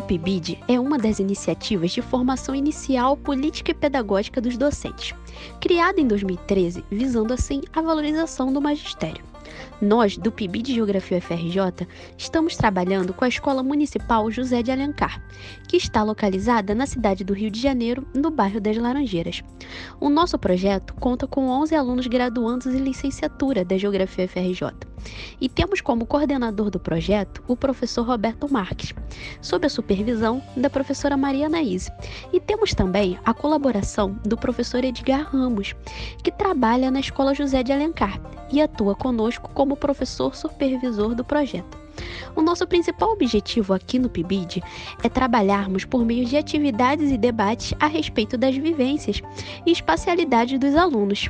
O PIBID é uma das iniciativas de formação inicial política e pedagógica dos docentes, criada em 2013, visando assim a valorização do magistério. Nós, do PIB de Geografia FRJ, estamos trabalhando com a Escola Municipal José de Alencar, que está localizada na cidade do Rio de Janeiro, no bairro das Laranjeiras. O nosso projeto conta com 11 alunos graduandos em licenciatura da Geografia FRJ. E temos como coordenador do projeto o professor Roberto Marques, sob a supervisão da professora Maria Anaíse. E temos também a colaboração do professor Edgar Ramos, que trabalha na Escola José de Alencar e atua conosco como professor supervisor do projeto. O nosso principal objetivo aqui no PIBID é trabalharmos por meio de atividades e debates a respeito das vivências e espacialidade dos alunos.